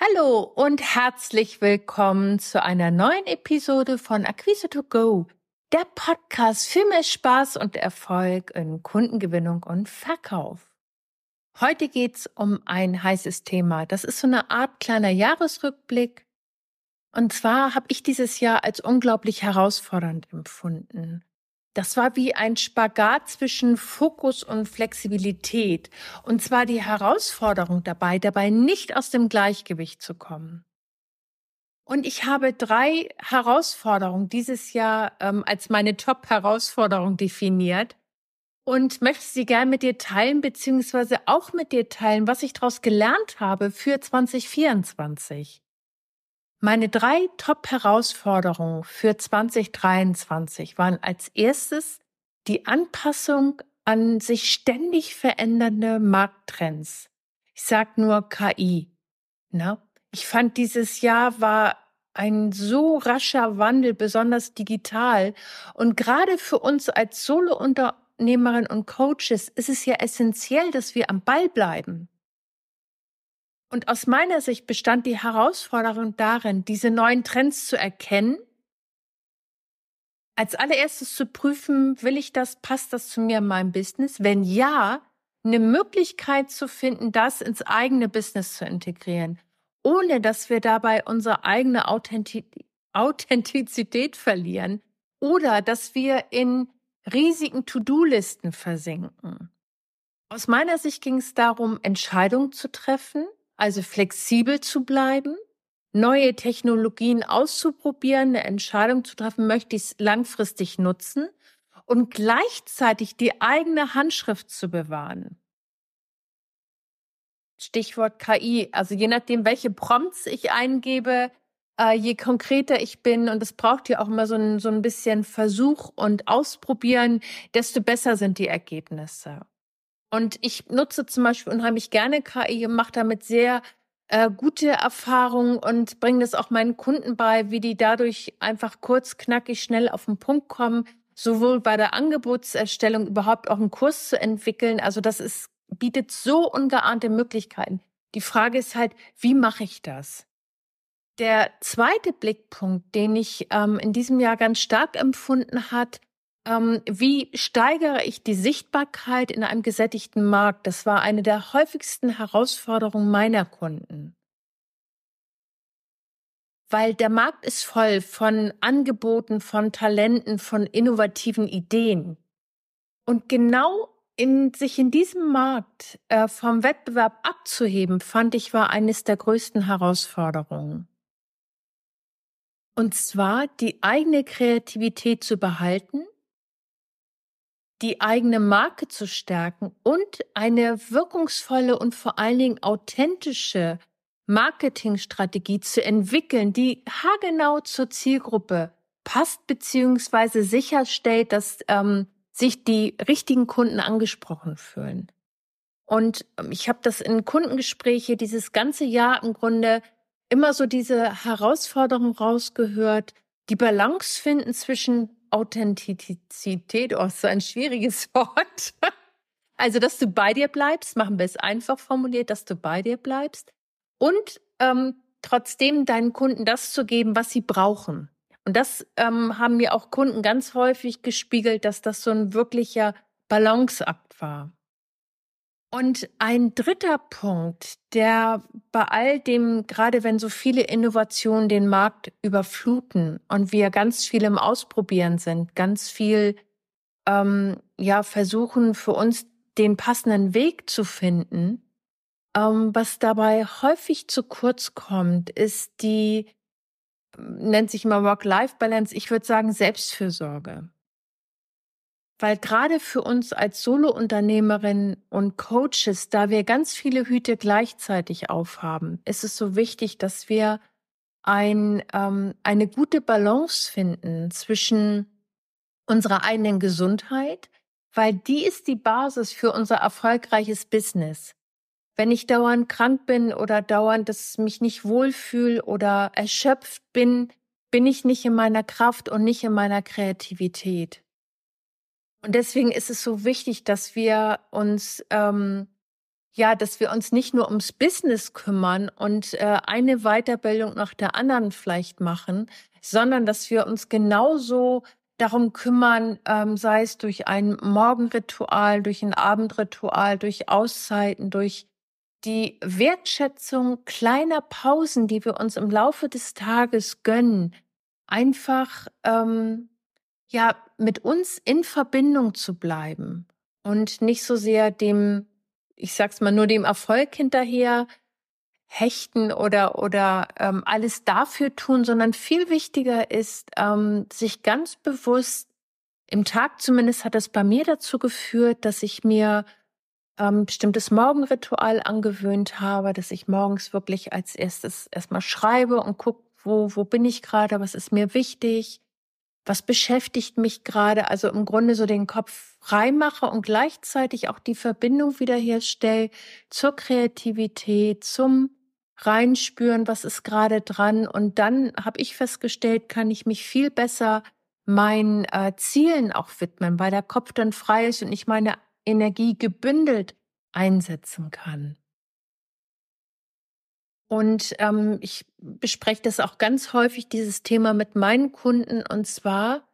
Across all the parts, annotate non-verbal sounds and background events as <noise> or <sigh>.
Hallo und herzlich willkommen zu einer neuen Episode von Akquise to Go, der Podcast für mehr Spaß und Erfolg in Kundengewinnung und Verkauf. Heute geht's um ein heißes Thema. Das ist so eine Art kleiner Jahresrückblick. Und zwar habe ich dieses Jahr als unglaublich herausfordernd empfunden. Das war wie ein Spagat zwischen Fokus und Flexibilität. Und zwar die Herausforderung dabei, dabei nicht aus dem Gleichgewicht zu kommen. Und ich habe drei Herausforderungen dieses Jahr ähm, als meine Top-Herausforderung definiert und möchte sie gerne mit dir teilen, beziehungsweise auch mit dir teilen, was ich daraus gelernt habe für 2024. Meine drei Top-Herausforderungen für 2023 waren als erstes die Anpassung an sich ständig verändernde Markttrends. Ich sag nur KI. Na, ich fand dieses Jahr war ein so rascher Wandel, besonders digital. Und gerade für uns als Solo-Unternehmerin und Coaches ist es ja essentiell, dass wir am Ball bleiben. Und aus meiner Sicht bestand die Herausforderung darin, diese neuen Trends zu erkennen, als allererstes zu prüfen, will ich das, passt das zu mir in meinem Business? Wenn ja, eine Möglichkeit zu finden, das ins eigene Business zu integrieren, ohne dass wir dabei unsere eigene Authentizität verlieren oder dass wir in riesigen To-Do-Listen versinken. Aus meiner Sicht ging es darum, Entscheidungen zu treffen, also flexibel zu bleiben, neue Technologien auszuprobieren, eine Entscheidung zu treffen, möchte ich es langfristig nutzen und gleichzeitig die eigene Handschrift zu bewahren. Stichwort KI, also je nachdem, welche Prompts ich eingebe, äh, je konkreter ich bin, und es braucht ja auch immer so ein, so ein bisschen Versuch und Ausprobieren, desto besser sind die Ergebnisse. Und ich nutze zum Beispiel unheimlich gerne KI und mache damit sehr äh, gute Erfahrungen und bringe das auch meinen Kunden bei, wie die dadurch einfach kurz, knackig, schnell auf den Punkt kommen, sowohl bei der Angebotserstellung überhaupt auch einen Kurs zu entwickeln. Also das ist, bietet so ungeahnte Möglichkeiten. Die Frage ist halt, wie mache ich das? Der zweite Blickpunkt, den ich ähm, in diesem Jahr ganz stark empfunden hat, ähm, wie steigere ich die Sichtbarkeit in einem gesättigten Markt? Das war eine der häufigsten Herausforderungen meiner Kunden. Weil der Markt ist voll von Angeboten, von Talenten, von innovativen Ideen. Und genau in sich in diesem Markt äh, vom Wettbewerb abzuheben, fand ich war eines der größten Herausforderungen. Und zwar die eigene Kreativität zu behalten die eigene Marke zu stärken und eine wirkungsvolle und vor allen Dingen authentische Marketingstrategie zu entwickeln, die haargenau zur Zielgruppe passt beziehungsweise sicherstellt, dass ähm, sich die richtigen Kunden angesprochen fühlen. Und ähm, ich habe das in Kundengespräche dieses ganze Jahr im Grunde immer so diese Herausforderung rausgehört, die Balance finden zwischen Authentizität, oh, so ein schwieriges <laughs> Wort. Also, dass du bei dir bleibst, machen wir es einfach formuliert, dass du bei dir bleibst und ähm, trotzdem deinen Kunden das zu geben, was sie brauchen. Und das ähm, haben mir auch Kunden ganz häufig gespiegelt, dass das so ein wirklicher Balanceakt war. Und ein dritter Punkt, der bei all dem, gerade wenn so viele Innovationen den Markt überfluten und wir ganz viel im Ausprobieren sind, ganz viel ähm, ja versuchen für uns den passenden Weg zu finden, ähm, was dabei häufig zu kurz kommt, ist die nennt sich immer Work-Life-Balance. Ich würde sagen Selbstfürsorge. Weil gerade für uns als Solo-Unternehmerinnen und Coaches, da wir ganz viele Hüte gleichzeitig aufhaben, ist es so wichtig, dass wir ein, ähm, eine gute Balance finden zwischen unserer eigenen Gesundheit, weil die ist die Basis für unser erfolgreiches Business. Wenn ich dauernd krank bin oder dauernd, dass mich nicht wohlfühle oder erschöpft bin, bin ich nicht in meiner Kraft und nicht in meiner Kreativität. Und deswegen ist es so wichtig, dass wir uns ähm, ja, dass wir uns nicht nur ums Business kümmern und äh, eine Weiterbildung nach der anderen vielleicht machen, sondern dass wir uns genauso darum kümmern, ähm, sei es durch ein Morgenritual, durch ein Abendritual, durch Auszeiten, durch die Wertschätzung kleiner Pausen, die wir uns im Laufe des Tages gönnen, einfach ähm, ja mit uns in Verbindung zu bleiben und nicht so sehr dem ich sag's mal, nur dem Erfolg hinterher hechten oder oder ähm, alles dafür tun, sondern viel wichtiger ist, ähm, sich ganz bewusst im Tag zumindest hat es bei mir dazu geführt, dass ich mir ähm, bestimmtes Morgenritual angewöhnt habe, dass ich morgens wirklich als erstes erstmal schreibe und gucke, wo wo bin ich gerade, was ist mir wichtig, was beschäftigt mich gerade, also im Grunde so den Kopf frei mache und gleichzeitig auch die Verbindung wiederherstelle zur Kreativität, zum Reinspüren, was ist gerade dran. Und dann habe ich festgestellt, kann ich mich viel besser meinen äh, Zielen auch widmen, weil der Kopf dann frei ist und ich meine Energie gebündelt einsetzen kann. Und ähm, ich bespreche das auch ganz häufig, dieses Thema mit meinen Kunden, und zwar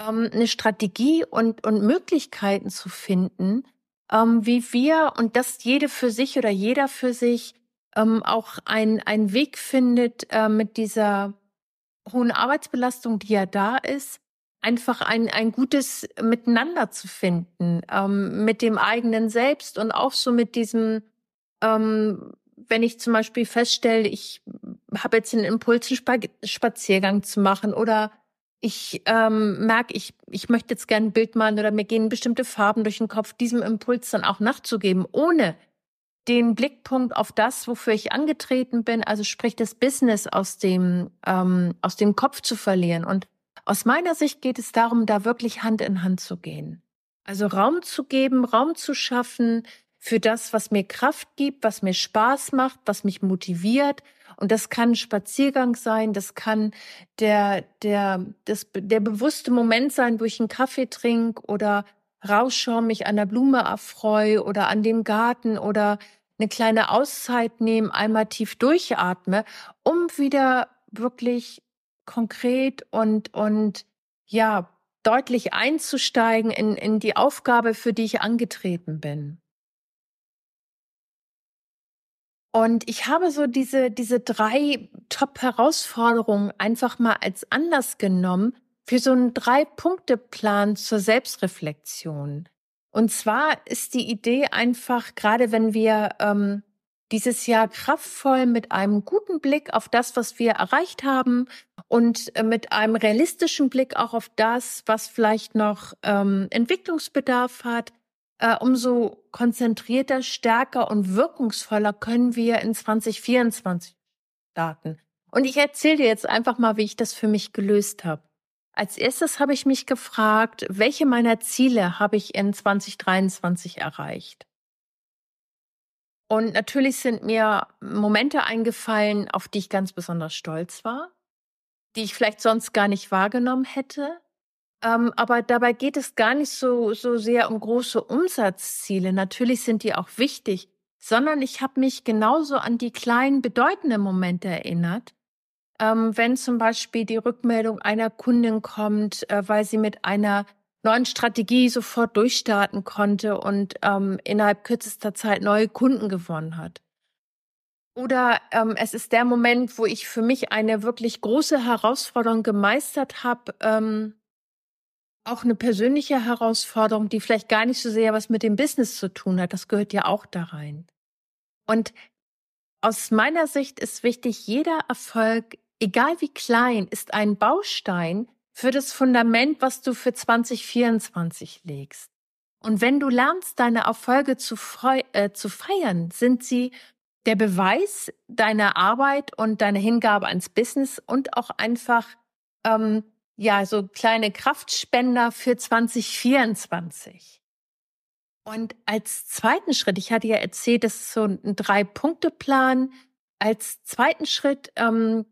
ähm, eine Strategie und, und Möglichkeiten zu finden, ähm, wie wir und das jede für sich oder jeder für sich ähm, auch ein, ein Weg findet, äh, mit dieser hohen Arbeitsbelastung, die ja da ist, einfach ein, ein gutes Miteinander zu finden, ähm, mit dem eigenen Selbst und auch so mit diesem ähm, wenn ich zum Beispiel feststelle, ich habe jetzt den Impuls, einen Spaziergang zu machen oder ich ähm, merke, ich, ich möchte jetzt gerne ein Bild malen oder mir gehen bestimmte Farben durch den Kopf, diesem Impuls dann auch nachzugeben, ohne den Blickpunkt auf das, wofür ich angetreten bin, also sprich das Business aus dem, ähm, aus dem Kopf zu verlieren. Und aus meiner Sicht geht es darum, da wirklich Hand in Hand zu gehen. Also Raum zu geben, Raum zu schaffen, für das, was mir Kraft gibt, was mir Spaß macht, was mich motiviert. Und das kann ein Spaziergang sein, das kann der, der, das, der bewusste Moment sein, wo ich einen Kaffee trinke oder rausschaue, mich an der Blume erfreue oder an dem Garten oder eine kleine Auszeit nehmen, einmal tief durchatme, um wieder wirklich konkret und, und ja, deutlich einzusteigen in, in die Aufgabe, für die ich angetreten bin. Und ich habe so diese, diese drei Top-Herausforderungen einfach mal als Anlass genommen für so einen Drei-Punkte-Plan zur Selbstreflexion. Und zwar ist die Idee einfach, gerade wenn wir ähm, dieses Jahr kraftvoll mit einem guten Blick auf das, was wir erreicht haben und äh, mit einem realistischen Blick auch auf das, was vielleicht noch ähm, Entwicklungsbedarf hat, äh, umso konzentrierter, stärker und wirkungsvoller können wir in 2024 starten. Und ich erzähle dir jetzt einfach mal, wie ich das für mich gelöst habe. Als erstes habe ich mich gefragt, welche meiner Ziele habe ich in 2023 erreicht? Und natürlich sind mir Momente eingefallen, auf die ich ganz besonders stolz war, die ich vielleicht sonst gar nicht wahrgenommen hätte. Ähm, aber dabei geht es gar nicht so, so sehr um große Umsatzziele. Natürlich sind die auch wichtig, sondern ich habe mich genauso an die kleinen bedeutenden Momente erinnert. Ähm, wenn zum Beispiel die Rückmeldung einer Kundin kommt, äh, weil sie mit einer neuen Strategie sofort durchstarten konnte und ähm, innerhalb kürzester Zeit neue Kunden gewonnen hat. Oder ähm, es ist der Moment, wo ich für mich eine wirklich große Herausforderung gemeistert habe, ähm, auch eine persönliche Herausforderung, die vielleicht gar nicht so sehr was mit dem Business zu tun hat. Das gehört ja auch da rein. Und aus meiner Sicht ist wichtig, jeder Erfolg, egal wie klein, ist ein Baustein für das Fundament, was du für 2024 legst. Und wenn du lernst, deine Erfolge zu, äh, zu feiern, sind sie der Beweis deiner Arbeit und deiner Hingabe ans Business und auch einfach ähm, ja, so kleine Kraftspender für 2024. Und als zweiten Schritt, ich hatte ja erzählt, das ist so ein Drei-Punkte-Plan. Als zweiten Schritt ähm,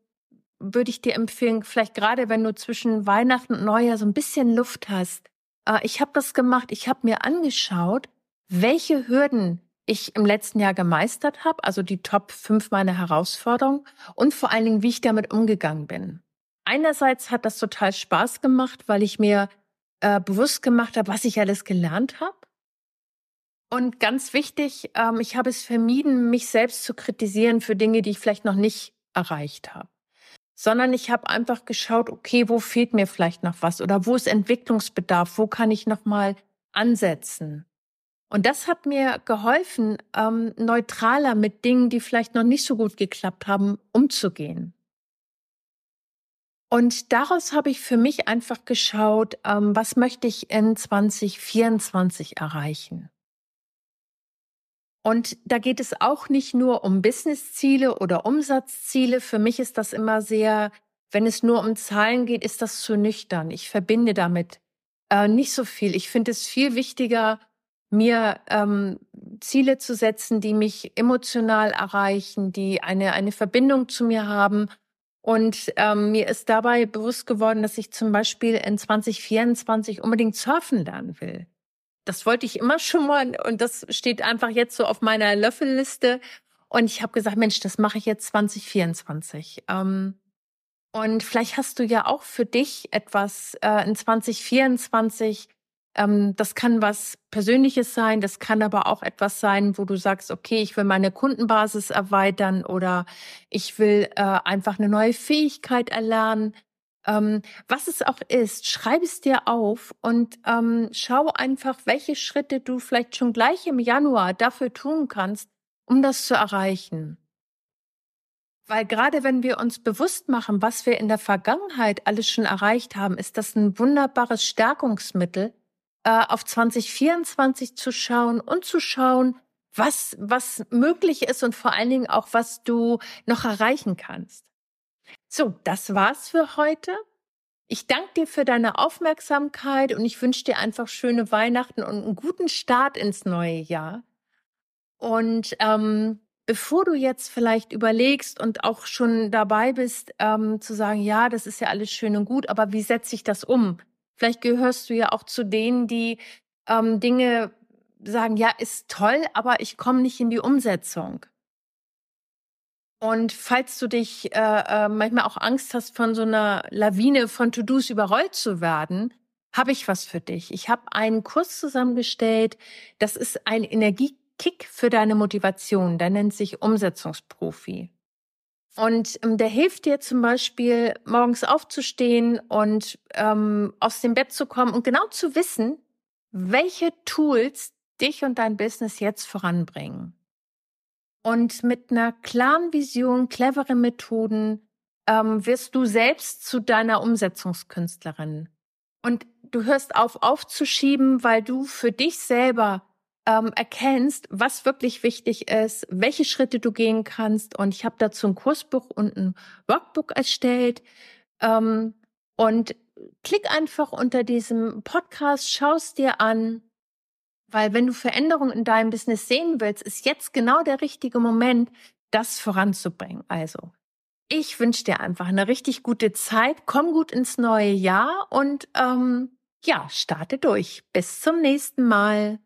würde ich dir empfehlen, vielleicht gerade wenn du zwischen Weihnachten und Neujahr so ein bisschen Luft hast. Äh, ich habe das gemacht, ich habe mir angeschaut, welche Hürden ich im letzten Jahr gemeistert habe, also die Top 5 meiner Herausforderungen und vor allen Dingen, wie ich damit umgegangen bin. Einerseits hat das total Spaß gemacht, weil ich mir äh, bewusst gemacht habe, was ich alles gelernt habe. Und ganz wichtig, ähm, ich habe es vermieden, mich selbst zu kritisieren für Dinge, die ich vielleicht noch nicht erreicht habe. Sondern ich habe einfach geschaut, okay, wo fehlt mir vielleicht noch was oder wo ist Entwicklungsbedarf, wo kann ich noch mal ansetzen. Und das hat mir geholfen, ähm, neutraler mit Dingen, die vielleicht noch nicht so gut geklappt haben, umzugehen. Und daraus habe ich für mich einfach geschaut, ähm, was möchte ich in 2024 erreichen. Und da geht es auch nicht nur um Businessziele oder Umsatzziele. Für mich ist das immer sehr, wenn es nur um Zahlen geht, ist das zu nüchtern. Ich verbinde damit äh, nicht so viel. Ich finde es viel wichtiger, mir ähm, Ziele zu setzen, die mich emotional erreichen, die eine, eine Verbindung zu mir haben. Und ähm, mir ist dabei bewusst geworden, dass ich zum Beispiel in 2024 unbedingt surfen lernen will. Das wollte ich immer schon mal und das steht einfach jetzt so auf meiner Löffelliste. Und ich habe gesagt, Mensch, das mache ich jetzt 2024. Ähm, und vielleicht hast du ja auch für dich etwas äh, in 2024. Ähm, das kann was Persönliches sein, das kann aber auch etwas sein, wo du sagst, okay, ich will meine Kundenbasis erweitern oder ich will äh, einfach eine neue Fähigkeit erlernen. Ähm, was es auch ist, schreib es dir auf und ähm, schau einfach, welche Schritte du vielleicht schon gleich im Januar dafür tun kannst, um das zu erreichen. Weil gerade wenn wir uns bewusst machen, was wir in der Vergangenheit alles schon erreicht haben, ist das ein wunderbares Stärkungsmittel, äh, auf 2024 zu schauen und zu schauen, was, was möglich ist und vor allen Dingen auch, was du noch erreichen kannst. So, das war's für heute. Ich danke dir für deine Aufmerksamkeit und ich wünsche dir einfach schöne Weihnachten und einen guten Start ins neue Jahr. Und ähm, bevor du jetzt vielleicht überlegst und auch schon dabei bist, ähm, zu sagen, ja, das ist ja alles schön und gut, aber wie setze ich das um? Vielleicht gehörst du ja auch zu denen, die ähm, Dinge sagen, ja, ist toll, aber ich komme nicht in die Umsetzung. Und falls du dich äh, äh, manchmal auch Angst hast, von so einer Lawine von To-Dos überrollt zu werden, habe ich was für dich. Ich habe einen Kurs zusammengestellt. Das ist ein Energie Kick für deine Motivation. Der nennt sich Umsetzungsprofi. Und ähm, der hilft dir zum Beispiel, morgens aufzustehen und ähm, aus dem Bett zu kommen und genau zu wissen, welche Tools dich und dein Business jetzt voranbringen. Und mit einer klaren Vision, cleveren Methoden ähm, wirst du selbst zu deiner Umsetzungskünstlerin. Und du hörst auf aufzuschieben, weil du für dich selber ähm, erkennst, was wirklich wichtig ist, welche Schritte du gehen kannst. Und ich habe dazu ein Kursbuch und ein Workbook erstellt. Ähm, und klick einfach unter diesem Podcast, schaust dir an, weil wenn du Veränderungen in deinem Business sehen willst, ist jetzt genau der richtige Moment, das voranzubringen. Also, ich wünsche dir einfach eine richtig gute Zeit, komm gut ins neue Jahr und ähm, ja, starte durch. Bis zum nächsten Mal.